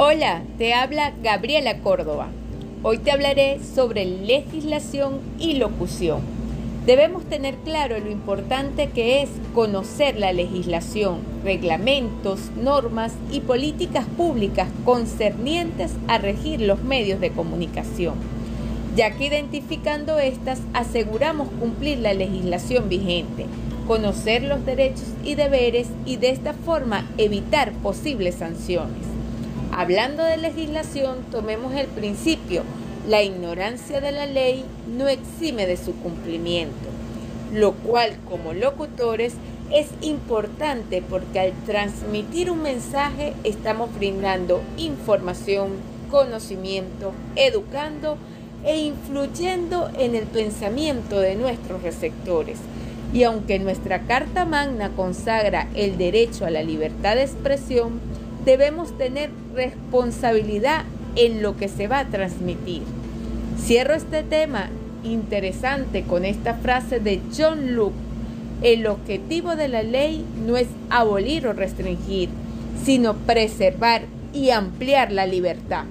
Hola, te habla Gabriela Córdoba. Hoy te hablaré sobre legislación y locución. Debemos tener claro lo importante que es conocer la legislación, reglamentos, normas y políticas públicas concernientes a regir los medios de comunicación, ya que identificando estas aseguramos cumplir la legislación vigente, conocer los derechos y deberes y de esta forma evitar posibles sanciones. Hablando de legislación, tomemos el principio, la ignorancia de la ley no exime de su cumplimiento, lo cual como locutores es importante porque al transmitir un mensaje estamos brindando información, conocimiento, educando e influyendo en el pensamiento de nuestros receptores. Y aunque nuestra Carta Magna consagra el derecho a la libertad de expresión, debemos tener responsabilidad en lo que se va a transmitir. Cierro este tema interesante con esta frase de John Luke. El objetivo de la ley no es abolir o restringir, sino preservar y ampliar la libertad.